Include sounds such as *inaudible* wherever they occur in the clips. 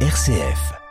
RCF.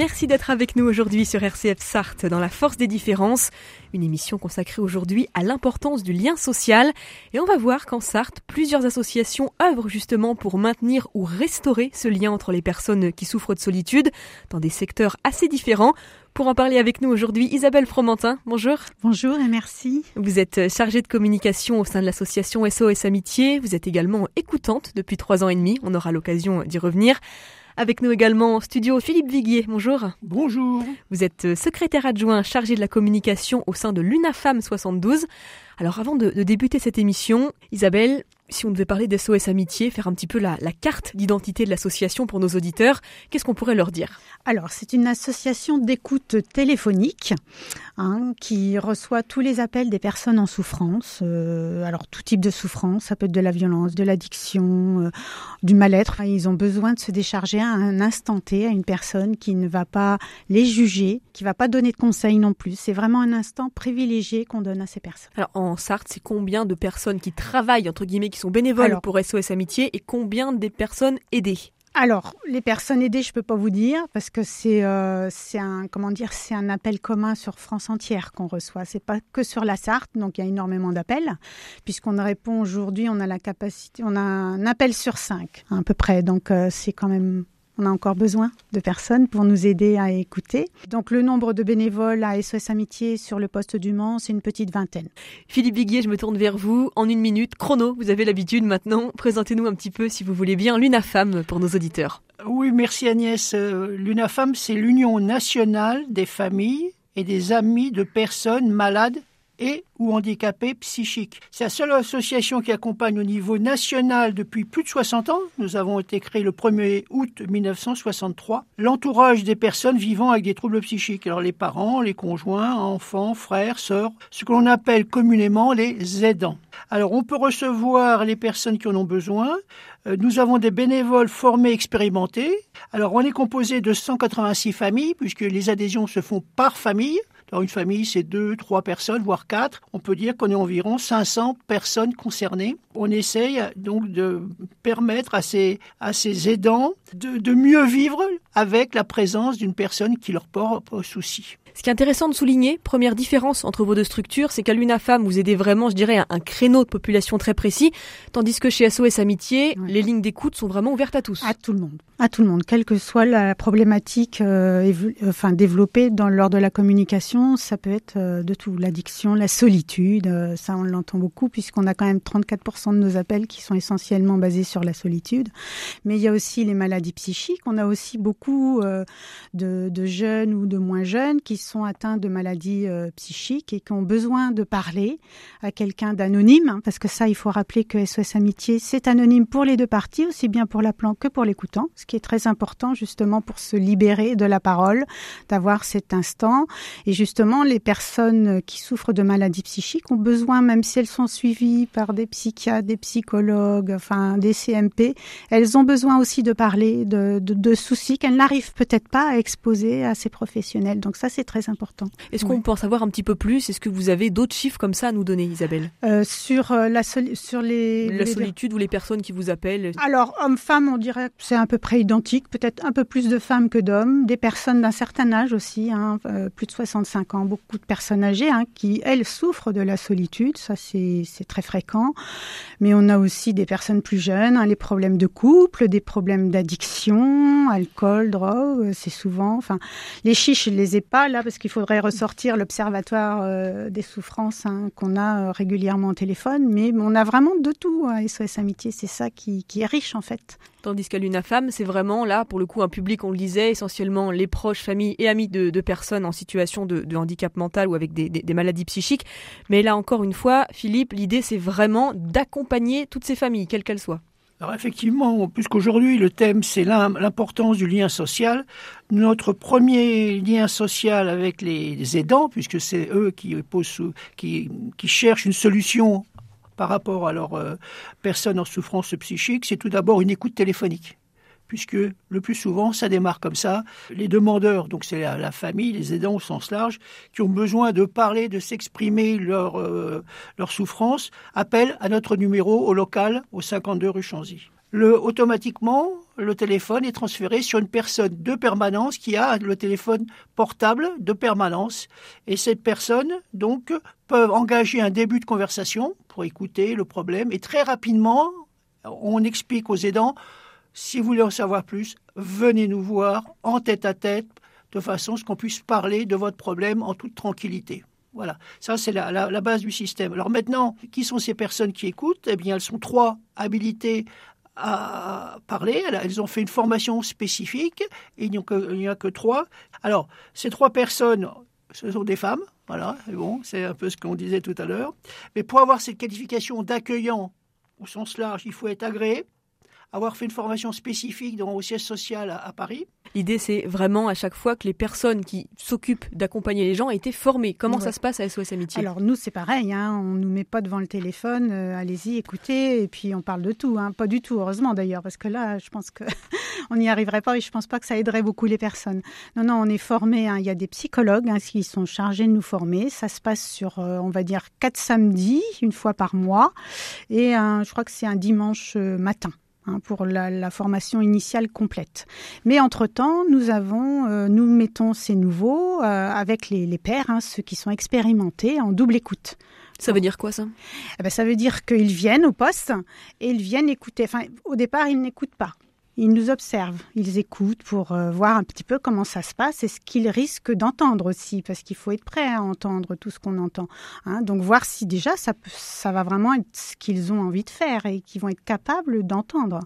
Merci d'être avec nous aujourd'hui sur RCF Sarthe dans La Force des Différences, une émission consacrée aujourd'hui à l'importance du lien social. Et on va voir qu'en Sarthe, plusieurs associations œuvrent justement pour maintenir ou restaurer ce lien entre les personnes qui souffrent de solitude dans des secteurs assez différents. Pour en parler avec nous aujourd'hui, Isabelle Fromentin, bonjour. Bonjour et merci. Vous êtes chargée de communication au sein de l'association SOS Amitié. Vous êtes également écoutante depuis trois ans et demi. On aura l'occasion d'y revenir. Avec nous également en studio Philippe Viguier. Bonjour. Bonjour. Vous êtes secrétaire adjoint chargé de la communication au sein de l'UNAFAM 72. Alors avant de, de débuter cette émission, Isabelle, si on devait parler d'SOS Amitié, faire un petit peu la, la carte d'identité de l'association pour nos auditeurs, qu'est-ce qu'on pourrait leur dire? Alors, c'est une association d'écoute téléphonique hein, qui reçoit tous les appels des personnes en souffrance. Euh, alors, tout type de souffrance, ça peut être de la violence, de l'addiction, euh, du mal-être. Ils ont besoin de se décharger à un instant T à une personne qui ne va pas les juger, qui va pas donner de conseils non plus. C'est vraiment un instant privilégié qu'on donne à ces personnes. Alors, en Sarthe, c'est combien de personnes qui travaillent, entre guillemets, qui sont bénévoles Alors. pour SOS Amitié et combien des personnes aidées Alors, les personnes aidées, je peux pas vous dire parce que c'est euh, c'est un comment dire, c'est un appel commun sur France entière qu'on reçoit. C'est pas que sur la Sarthe, donc il y a énormément d'appels puisqu'on répond aujourd'hui, on a la capacité, on a un appel sur cinq à peu près. Donc euh, c'est quand même on a encore besoin de personnes pour nous aider à écouter. Donc le nombre de bénévoles à SOS Amitié sur le poste du Mans, c'est une petite vingtaine. Philippe Viguier, je me tourne vers vous. En une minute, chrono, vous avez l'habitude maintenant. Présentez-nous un petit peu, si vous voulez bien, l'UNAFAM pour nos auditeurs. Oui, merci Agnès. Euh, L'UNAFAM, c'est l'Union nationale des familles et des amis de personnes malades et ou handicapées psychiques. C'est la seule association qui accompagne au niveau national depuis plus de 60 ans. Nous avons été créés le 1er août 1963. L'entourage des personnes vivant avec des troubles psychiques. Alors les parents, les conjoints, enfants, frères, sœurs, ce que l'on appelle communément les aidants. Alors on peut recevoir les personnes qui en ont besoin. Euh, Nous avons des bénévoles formés, expérimentés. Alors on est composé de 186 familles puisque les adhésions se font par famille. Alors une famille, c'est deux, trois personnes, voire quatre. On peut dire qu'on est environ 500 personnes concernées. On essaye donc de permettre à ces, à ces aidants de, de mieux vivre avec la présence d'une personne qui leur porte souci. Ce qui est intéressant de souligner, première différence entre vos deux structures, c'est qu'à l'UNAFAM, vous aidez vraiment, je dirais, un, un créneau de population très précis, tandis que chez SOS Amitié, Ouais. les lignes d'écoute sont vraiment ouvertes à tous. À tout le monde. À tout le monde, quelle que soit la problématique euh, enfin, développée dans, lors de la communication, ça peut être euh, de tout. L'addiction, la solitude, euh, ça on l'entend beaucoup puisqu'on a quand même 34% de nos appels qui sont essentiellement basés sur la solitude. Mais il y a aussi les maladies psychiques. On a aussi beaucoup de, de jeunes ou de moins jeunes qui sont atteints de maladies euh, psychiques et qui ont besoin de parler à quelqu'un d'anonyme, hein, parce que ça, il faut rappeler que SOS Amitié, c'est anonyme pour les deux parties, aussi bien pour l'appelant que pour l'écoutant, ce qui est très important justement pour se libérer de la parole, d'avoir cet instant. Et justement, les personnes qui souffrent de maladies psychiques ont besoin, même si elles sont suivies par des psychiatres, des psychologues, enfin des CMP, elles ont besoin aussi de parler de, de, de soucis qu'elles n'arrivent peut-être pas à exposer à ces professionnels. Donc ça, c'est très important. Est-ce qu'on peut en savoir un petit peu plus? Est-ce que vous avez d'autres chiffres comme ça à nous donner, Isabelle? Euh, sur euh, la sur les, La solitude ou les personnes qui vous appellent? Alors, hommes-femmes, on dirait que c'est à peu près identique, peut-être un peu plus de femmes que d'hommes, des personnes d'un certain âge aussi, hein, euh, plus de 65 ans, beaucoup de personnes âgées hein, qui, elles, souffrent de la solitude, ça c'est très fréquent. Mais on a aussi des personnes plus jeunes, hein, les problèmes de couple, des problèmes d'addiction, alcool, drogue, c'est souvent... Enfin, les chiches, je les ai pas là parce qu'il faudrait ressortir l'observatoire euh, des souffrances hein, qu'on a euh, régulièrement au téléphone, mais on a vraiment de tout à SOS Amitié, c'est ça qui, est riche en fait. Tandis qu'à l'UNAFAM, c'est vraiment là, pour le coup, un public, on le disait, essentiellement les proches, familles et amis de, personnes en situation de, handicap mental ou avec des- des maladies psychiques. Mais là, encore une fois, Philippe, l'idée, c'est vraiment d'accompagner toutes ces familles, quelles qu'elles soient. Alors effectivement, puisqu'aujourd'hui le thème c'est l'im- l'importance du lien social, notre premier lien social avec les aidants, puisque c'est eux qui, posent qui, qui cherchent une solution par rapport à leurs euh, personnes en souffrance psychique, c'est tout d'abord une écoute téléphonique. Puisque le plus souvent, ça démarre comme ça. Les demandeurs, donc c'est la, famille, les aidants au sens large, qui ont besoin de parler, de s'exprimer leur, euh, souffrance, appellent à notre numéro au local, au 52 rue Chanzy. Automatiquement, le téléphone est transféré sur une personne de permanence qui a le téléphone portable de permanence. Et cette personne, donc, peut engager un début de conversation pour écouter le problème. Et très rapidement, on explique aux aidants si vous voulez en savoir plus, venez nous voir en tête à tête, de façon à ce qu'on puisse parler de votre problème en toute tranquillité. Voilà, ça c'est la, base du système. Alors maintenant, qui sont ces personnes qui écoutent? Eh bien, elles sont trois habilitées à parler. Elles ont fait une formation spécifique et il n'y a, a, que trois. Alors, ces trois personnes, ce sont des femmes. Voilà, bon, c'est un peu ce qu'on disait tout à l'heure. Mais pour avoir cette qualification d'accueillant au sens large, il faut être agréé avoir fait une formation spécifique dans, au siège social à, Paris. L'idée, c'est vraiment à chaque fois que les personnes qui s'occupent d'accompagner les gens aient été formées. Comment ça se passe à SOS Amitié? Alors nous, c'est pareil, hein, on ne nous met pas devant le téléphone, euh, allez-y, écoutez, et puis on parle de tout. Hein. Pas du tout, heureusement d'ailleurs, parce que là, je pense qu'on *laughs* n'y arriverait pas et je pense pas que ça aiderait beaucoup les personnes. Non, non, on est formé, hein. il y a des psychologues qui sont chargés de nous former. Ça se passe sur, euh, on va dire, quatre samedis, une fois par mois, et je crois que c'est un dimanche euh, matin. Hein, pour la, formation initiale complète. Mais entre-temps, nous avons, euh, nous mettons ces nouveaux euh, avec les, les pairs, hein, ceux qui sont expérimentés en double écoute. Ça veut dire quoi ça? eh ben, Ça veut dire qu'ils viennent au poste et ils viennent écouter. Enfin, au départ, ils n'écoutent pas. Ils nous observent, ils écoutent pour euh, voir un petit peu comment ça se passe et ce qu'ils risquent d'entendre aussi, parce qu'il faut être prêt à entendre tout ce qu'on entend. Hein. Donc voir si déjà ça, ça va vraiment être ce qu'ils ont envie de faire et qu'ils vont être capables d'entendre.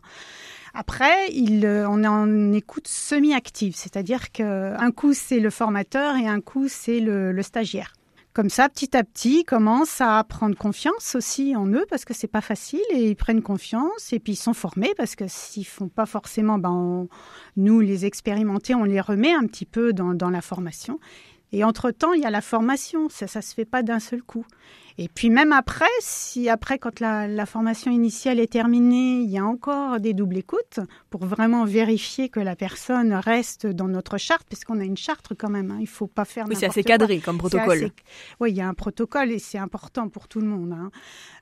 Après, il, euh, on est en écoute semi-active, c'est-à-dire qu'un coup c'est le formateur et un coup c'est le stagiaire comme ça, petit à petit, ils commencent à prendre confiance aussi en eux parce que c'est pas facile et ils prennent confiance et puis ils sont formés parce que s'ils font pas forcément, ben nous les expérimentés, on les remet un petit peu dans, dans la formation. Et entre temps, il y a la formation, ça, ça se fait pas d'un seul coup. Et puis même après, si après, quand la, formation initiale est terminée, il y a encore des doubles écoutes pour vraiment vérifier que la personne reste dans notre charte, puisqu'on a une charte quand même. Hein. Il faut pas faire. Oui, c'est assez cadré comme protocole. Oui, il y a un protocole et c'est important pour tout le monde. Hein.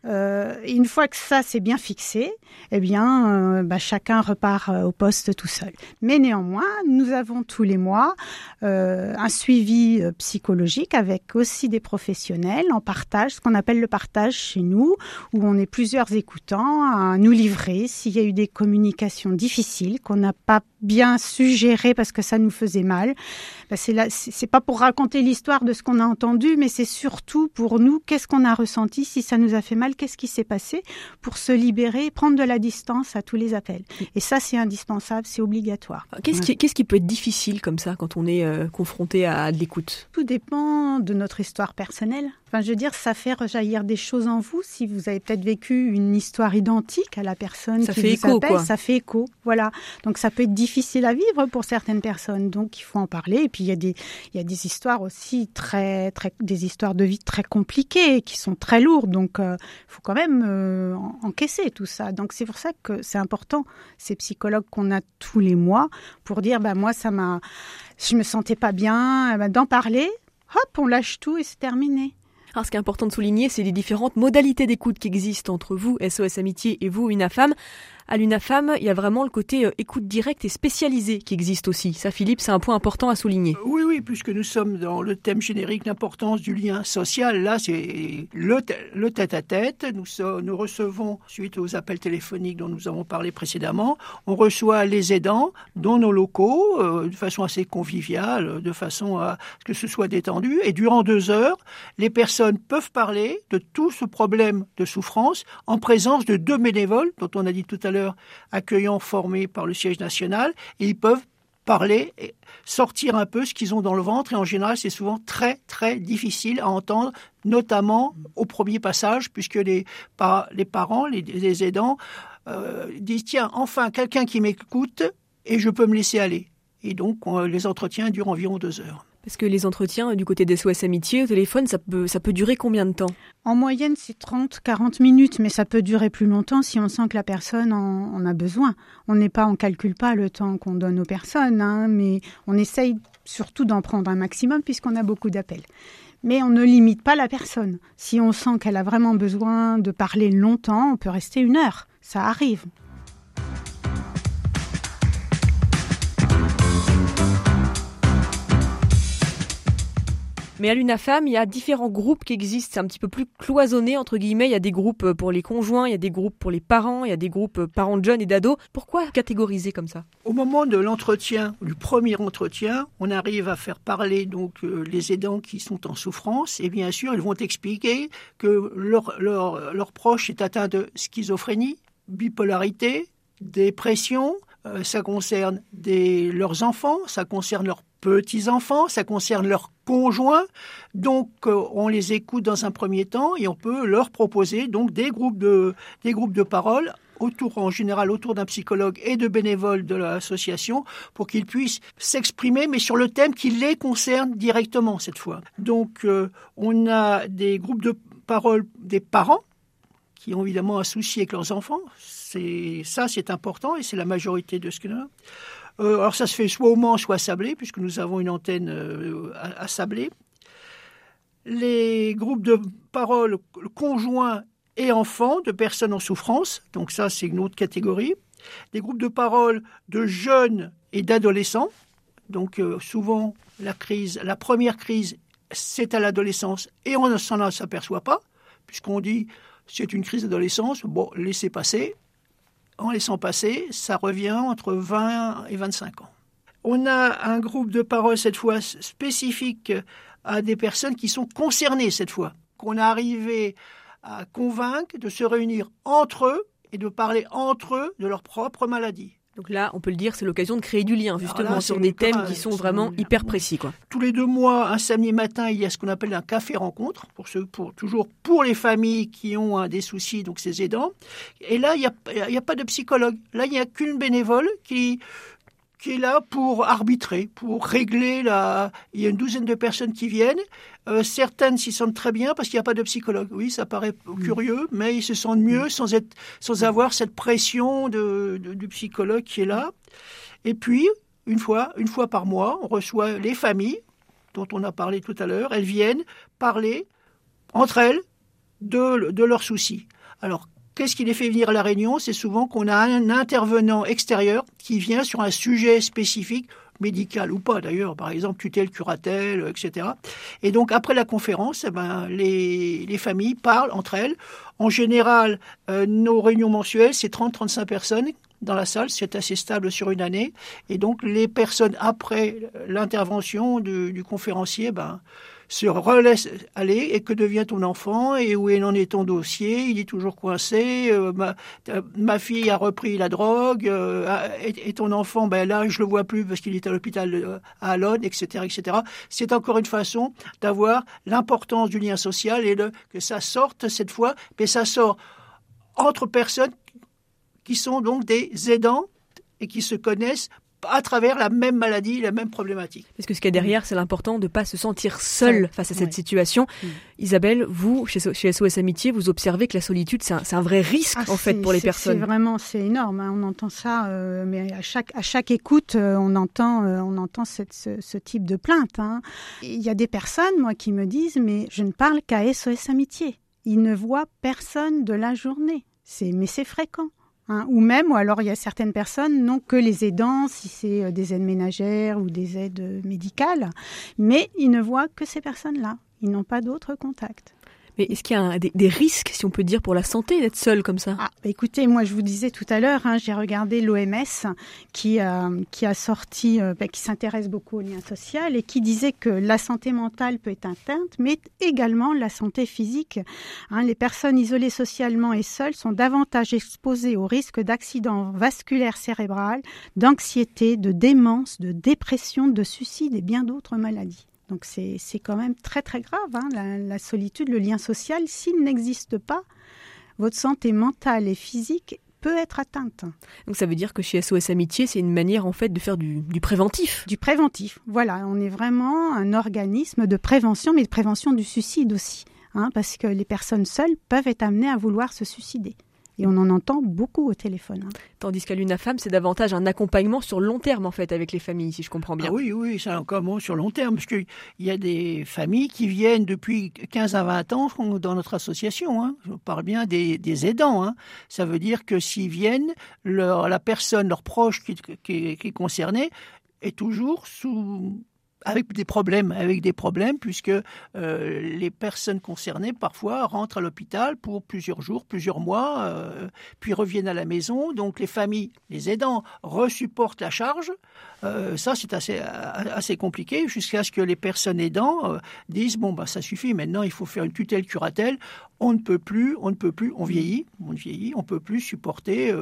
Euh, une fois que ça c'est bien fixé, eh bien, euh, bah, chacun repart euh, au poste tout seul. Mais néanmoins, nous avons tous les mois un suivi psychologique avec aussi des professionnels en partage qu'on appelle le partage chez nous, où on est plusieurs écoutants à nous livrer s'il y a eu des communications difficiles qu'on n'a pas bien suggéré parce que ça nous faisait mal. Ben c'est là, c'est pas pour raconter l'histoire de ce qu'on a entendu, mais c'est surtout pour nous qu'est-ce qu'on a ressenti, si ça nous a fait mal, qu'est-ce qui s'est passé, pour se libérer, prendre de la distance à tous les appels. Et ça, c'est indispensable, c'est obligatoire. Qu'est-ce qui, qu'est-ce qui peut être difficile comme ça quand on est euh, confronté à de l'écoute? Tout dépend de notre histoire personnelle. Enfin, je veux dire, ça fait rejaillir des choses en vous. Si vous avez peut-être vécu une histoire identique à la personne ça qui fait vous écho, appelle, quoi. ça fait écho. Voilà. Donc ça peut être difficile à vivre pour certaines personnes. Donc il faut en parler. Et puis il y a des, il y a des histoires aussi très, très, des histoires de vie très compliquées qui sont très lourdes. Donc il euh, faut quand même euh, encaisser tout ça. Donc c'est pour ça que c'est important ces psychologues qu'on a tous les mois pour dire, bah moi ça m'a, je me sentais pas bien, bah, d'en parler. Hop, on lâche tout et c'est terminé. Alors, ce qui est important de souligner, c'est les différentes modalités d'écoute qui existent entre vous, SOS Amitié, et vous, UNAFAM. À l'UNAFAM, il y a vraiment le côté euh, écoute directe et spécialisée qui existe aussi. Ça, Philippe, c'est un point important à souligner. Oui, oui, puisque nous sommes dans le thème générique, l'importance du lien social. Là, c'est le, tête-à-tête. Nous, nous recevons, suite aux appels téléphoniques dont nous avons parlé précédemment, on reçoit les aidants dans nos locaux, euh, de façon assez conviviale, de façon à ce que ce soit détendu. Et durant deux heures, les personnes peuvent parler de tout ce problème de souffrance en présence de deux bénévoles, dont on a dit tout à l'heure, accueillants formés par le siège national, et ils peuvent parler sortir un peu ce qu'ils ont dans le ventre et en général c'est souvent très très difficile à entendre notamment au premier passage puisque les, les parents, les, aidants euh, disent tiens enfin quelqu'un qui m'écoute et je peux me laisser aller et donc les entretiens durent environ deux heures. Parce que les entretiens du côté des SOS Amitié au téléphone, ça peut, ça peut durer combien de temps? En moyenne, c'est 30-40 minutes, mais ça peut durer plus longtemps si on sent que la personne en, a besoin. On n'est pas, on calcule pas le temps qu'on donne aux personnes, hein, mais on essaye surtout d'en prendre un maximum puisqu'on a beaucoup d'appels. Mais on ne limite pas la personne. Si on sent qu'elle a vraiment besoin de parler longtemps, on peut rester une heure. Ça arrive. Mais à l'UNAFAM, il y a différents groupes qui existent. C'est un petit peu plus cloisonné, entre guillemets. Il y a des groupes euh, pour les conjoints, il y a des groupes pour les parents, il y a des groupes euh, parents de jeunes et d'ados. Pourquoi catégoriser comme ça? Au moment de l'entretien, du premier entretien, on arrive à faire parler donc euh, les aidants qui sont en souffrance. Et bien sûr, ils vont expliquer que leur, proche est atteint de schizophrénie, bipolarité, dépression, ça concerne leurs enfants, ça concerne leurs petits-enfants, ça concerne leurs conjoints. Donc, euh, on les écoute dans un premier temps et on peut leur proposer donc des groupes de, des autour, en général, autour d'un psychologue et de bénévoles de l'association pour qu'ils puissent s'exprimer, mais sur le thème qui les concerne directement cette fois. Donc, euh, on a des groupes de parole des parents qui ont évidemment un souci avec leurs enfants. C'est ça, c'est important et c'est la majorité de ce que nous. Euh, alors ça se fait soit au Mans, soit à Sablé, puisque nous avons une antenne euh, à, Sablé. Les groupes de parole conjoints et enfants de personnes en souffrance, donc ça c'est une autre catégorie. Des groupes de parole de jeunes et d'adolescents, donc euh, souvent la crise, la première crise, c'est à l'adolescence et on ne s'en aperçoit pas, puisqu'on dit c'est une crise d'adolescence, bon, laissez passer en laissant passer, ça revient entre 20 et 25 ans. On a un groupe de parole cette fois spécifique à des personnes qui sont concernées cette fois, qu'on a arrivé à convaincre de se réunir entre eux et de parler entre eux de leur propre maladie. Donc là, on peut le dire, c'est l'occasion de créer du lien, justement, sur des thèmes qui sont vraiment hyper précis. Quoi. Tous les deux mois, un samedi matin, il y a ce qu'on appelle un café rencontre, pour ceux, pour, toujours pour les familles qui ont hein, des soucis, donc ces aidants. Et là, il n'y a, a, pas de psychologue. Là, il n'y a qu'une bénévole qui, qui est là pour arbitrer, pour régler la. Il y a une douzaine de personnes qui viennent. Euh, certaines s'y sentent très bien parce qu'il n'y a pas de psychologue. Oui, ça paraît mm. curieux, mais ils se sentent mieux sans être, sans avoir cette pression de, du psychologue qui est là. Et puis, une fois, une fois par mois, on reçoit les familles dont on a parlé tout à l'heure. Elles viennent parler entre elles de, de leurs soucis. Alors, Qu'est-ce qui les fait venir à la réunion? C'est souvent qu'on a un intervenant extérieur qui vient sur un sujet spécifique, médical ou pas d'ailleurs, par exemple tutelle, curatelle, etc. Et donc après la conférence, eh ben, les, les, familles parlent entre elles. En général, euh, nos réunions mensuelles, c'est 30-35 personnes dans la salle, c'est assez stable sur une année. Et donc les personnes après l'intervention du, du conférencier, ben, se relaisse aller et que devient ton enfant et où en est ton dossier Il est toujours coincé. Euh, ma, fille a repris la drogue euh, et, ton enfant, ben là, je le vois plus parce qu'il est à l'hôpital euh, à Alonne, etc., etc. C'est encore une façon d'avoir l'importance du lien social et que ça sorte cette fois, mais ça sort entre personnes qui sont donc des aidants et qui se connaissent à travers la même maladie, la même problématique. Parce que ce qu'il y a derrière, c'est l'important de ne pas se sentir seul face à cette situation. Mm. Isabelle, vous, chez, SOS Amitié, vous observez que la solitude, c'est un, vrai risque, ah, en fait, pour les personnes. C'est vraiment, c'est énorme. Hein. On entend ça, euh, mais à chaque, à chaque écoute, euh, on entend, euh, on entend cette, ce, type de plainte. Hein. Il y a des personnes, moi, qui me disent, mais je ne parle qu'à SOS Amitié. Ils ne voient personne de la journée. C'est, mais c'est fréquent. Hein, ou même, ou alors il y a certaines personnes, non que les aidants, si c'est euh, des aides ménagères ou des aides euh, médicales, mais ils ne voient que ces personnes-là. Ils n'ont pas d'autres contacts. Mais est-ce qu'il y a des, risques, si on peut dire, pour la santé d'être seul comme ça? Ah, bah Écoutez, moi je vous disais tout à l'heure, hein, j'ai regardé l'OMS qui, euh, qui a sorti, euh, bah, qui s'intéresse beaucoup au lien social et qui disait que la santé mentale peut être atteinte, mais également la santé physique. Hein, les personnes isolées socialement et seules sont davantage exposées au risque d'accidents vasculaires cérébrales, d'anxiété, de démence, de dépression, de suicide et bien d'autres maladies. Donc c'est quand même très très grave, hein, la, solitude, le lien social. S'il n'existe pas, votre santé mentale et physique peut être atteinte. Donc ça veut dire que chez SOS Amitié, c'est une manière en fait de faire du, du préventif. Du préventif, voilà. On est vraiment un organisme de prévention, mais de prévention du suicide aussi. Hein, parce que les personnes seules peuvent être amenées à vouloir se suicider. Et on en entend beaucoup au téléphone. Hein. Tandis qu'à l'UNAFAM, c'est davantage un accompagnement sur long terme, en fait, avec les familles, si je comprends bien. Ah oui, oui, c'est un accompagnement sur long terme, parce qu'il y a des familles qui viennent depuis 15 à 20 ans dans notre association. Hein. Je parle bien des, des aidants. Hein. Ça veut dire que s'ils viennent, leur, la personne, leur proche qui, qui, qui est concernée, est toujours sous avec des problèmes, avec des problèmes, puisque euh, les personnes concernées parfois rentrent à l'hôpital pour plusieurs jours, plusieurs mois, euh, puis reviennent à la maison. Donc les familles, les aidants, resupportent la charge. Euh, ça, c'est assez, assez compliqué jusqu'à ce que les personnes aidants disent bon bah ça suffit. Maintenant, il faut faire une tutelle curatelle. On ne peut plus, on ne peut plus, on vieillit, on vieillit, on peut plus supporter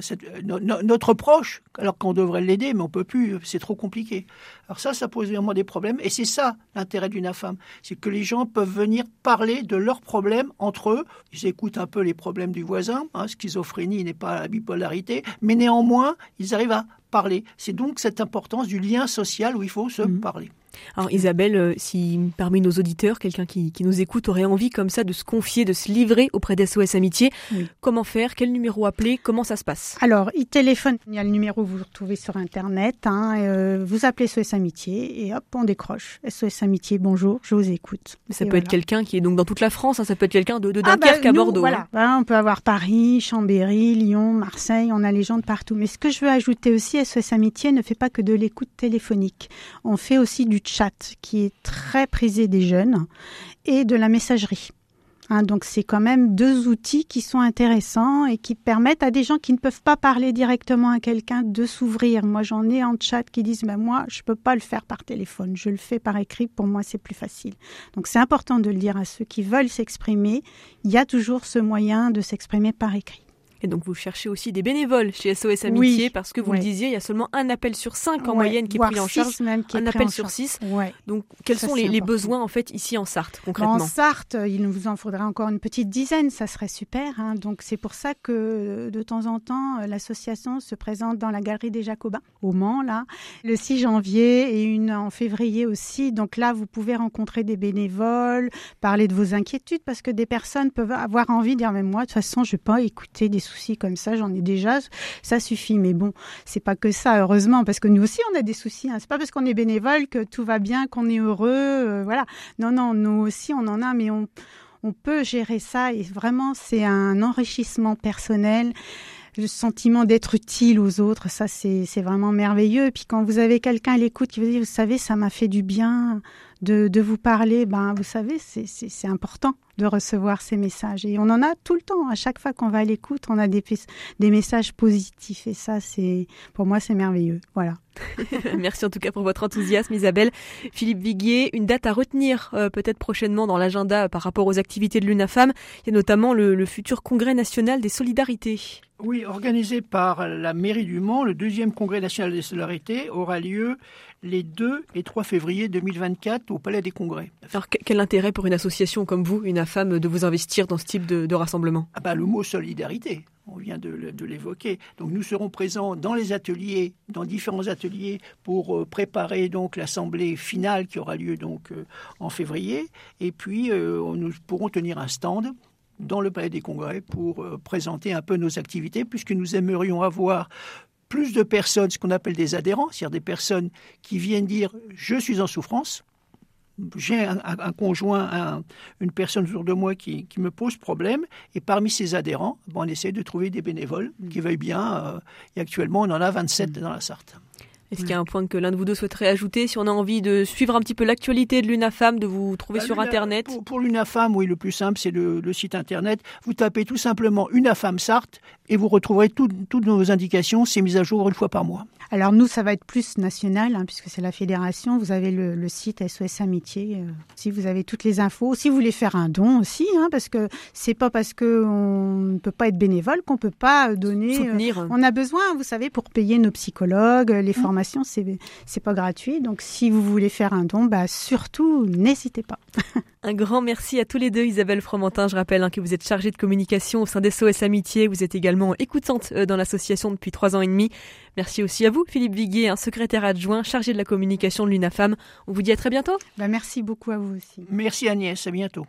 cette, notre proche, alors qu'on devrait l'aider, mais on peut plus. C'est trop compliqué. Alors ça, ça pose vraiment des problèmes. Et c'est ça l'intérêt d'une femme, c'est que les gens peuvent venir parler de leurs problèmes entre eux. Ils écoutent un peu les problèmes du voisin. Hein, schizophrénie n'est pas la bipolarité, mais néanmoins, ils arrivent à parler. C'est donc cette importance du lien social où il faut se mmh. parler. Alors Isabelle, euh, si parmi nos auditeurs, quelqu'un qui, nous écoute aurait envie comme ça de se confier, de se livrer auprès d'SOS Amitié, comment faire? Quel numéro appeler? Comment ça se passe? Alors, il téléphone, il y a le numéro que vous retrouvez sur Internet, hein, euh, vous appelez SOS Amitié et hop, on décroche. SOS Amitié, bonjour, je vous écoute. ça peut être quelqu'un qui est donc dans toute la France, hein, ça peut être quelqu'un de, de ah, Dunkerque bah, à Bordeaux. Voilà, hein. on peut avoir Paris, Chambéry, Lyon, Marseille, on a les gens de partout. Mais ce que je veux ajouter aussi, SOS Amitié ne fait pas que de l'écoute téléphonique. On fait aussi du chat qui est très prisé des jeunes et de la messagerie. Hein, donc c'est quand même deux outils qui sont intéressants et qui permettent à des gens qui ne peuvent pas parler directement à quelqu'un de s'ouvrir. Moi j'en ai en chat qui disent ben moi je peux pas le faire par téléphone, je le fais par écrit, pour moi c'est plus facile. Donc c'est important de le dire à ceux qui veulent s'exprimer, il y a toujours ce moyen de s'exprimer par écrit. Et donc vous cherchez aussi des bénévoles chez SOS Amitié parce que vous le disiez, il y a seulement un appel sur cinq en moyenne qui est pris en charge, un appel sur six. Donc quels sont les, besoins en fait ici en Sarthe concrètement En Sarthe, il nous en faudrait encore une petite dizaine, ça serait super. Hein. Donc c'est pour ça que de temps en temps l'association se présente dans la galerie des Jacobins au Mans là, le 6 janvier et une en février aussi. Donc là vous pouvez rencontrer des bénévoles, parler de vos inquiétudes parce que des personnes peuvent avoir envie de dire mais moi de toute façon je vais pas écouter des soucis comme ça, j'en ai déjà, ça suffit. Mais bon, c'est pas que ça, heureusement, parce que nous aussi, on a des soucis. Hein. C'est pas parce qu'on est bénévole que tout va bien, qu'on est heureux, euh, voilà. Non, non, nous aussi, on en a, mais on, on peut gérer ça et vraiment, c'est un enrichissement personnel le sentiment d'être utile aux autres, ça c'est vraiment merveilleux. Puis quand vous avez quelqu'un à l'écoute qui vous dit, vous savez, ça m'a fait du bien de, de, vous parler, ben vous savez, c'est important de recevoir ces messages. Et on en a tout le temps. À chaque fois qu'on va à l'écoute, on a des, des messages positifs. Et ça, c'est pour moi, c'est merveilleux. Voilà. *laughs* Merci en tout cas pour votre enthousiasme, Isabelle. Philippe Viguier, une date à retenir euh, peut-être prochainement dans l'agenda par rapport aux activités de l'UNAFAM. Il y a notamment le, le futur congrès national des solidarités. Oui, organisé par la mairie du Mans, le deuxième congrès national des solidarités aura lieu les 2 et 3 février 2024 au Palais des Congrès. Alors quel intérêt pour une association comme vous, une femme, de vous investir dans ce type de, rassemblement? Ah bah, Le mot solidarité, on vient de, l'évoquer. Donc nous serons présents dans les ateliers, dans différents ateliers pour euh, préparer donc l'assemblée finale qui aura lieu donc euh, en février. Et puis euh, nous pourrons tenir un stand dans le Palais des Congrès pour présenter un peu nos activités, puisque nous aimerions avoir plus de personnes, ce qu'on appelle des adhérents, c'est-à-dire des personnes qui viennent dire je suis en souffrance, j'ai un, conjoint, une personne autour de moi qui, me pose problème, et parmi ces adhérents, on essaie de trouver des bénévoles qui veuillent bien, euh, et actuellement on en a 27 dans la Sarthe. Est-ce qu'il y a un point que l'un de vous deux souhaiterait ajouter Si on a envie de suivre un petit peu l'actualité de l'UNAFAM, de vous trouver bah, sur Internet? Pour, l'UNAFAM, oui, le plus simple, c'est le, site Internet. Vous tapez tout simplement UNAFAM Sarthe et vous retrouverez toutes nos indications. C'est mis à jour une fois par mois. Alors nous, ça va être plus national, hein, puisque c'est la fédération. Vous avez le, site SOS Amitié. Euh, si vous avez toutes les infos, si vous voulez faire un don aussi, hein, parce que c'est pas parce qu'on ne peut pas être bénévole qu'on peut pas donner. Soutenir. on a besoin, vous savez, pour payer nos psychologues, les formations formation, c'est pas gratuit. Donc si vous voulez faire un don, bah surtout n'hésitez pas. *laughs* un grand merci à tous les deux, Isabelle Fromentin. Je rappelle hein, que vous êtes chargée de communication au sein des SOS Amitié. Vous êtes également écoutante euh, dans l'association depuis trois ans et demi. Merci aussi à vous, Philippe Viguier, un secrétaire adjoint chargé de la communication de l'UNAFAM. On vous dit à très bientôt. Bah merci beaucoup à vous aussi. Merci Agnès, à bientôt.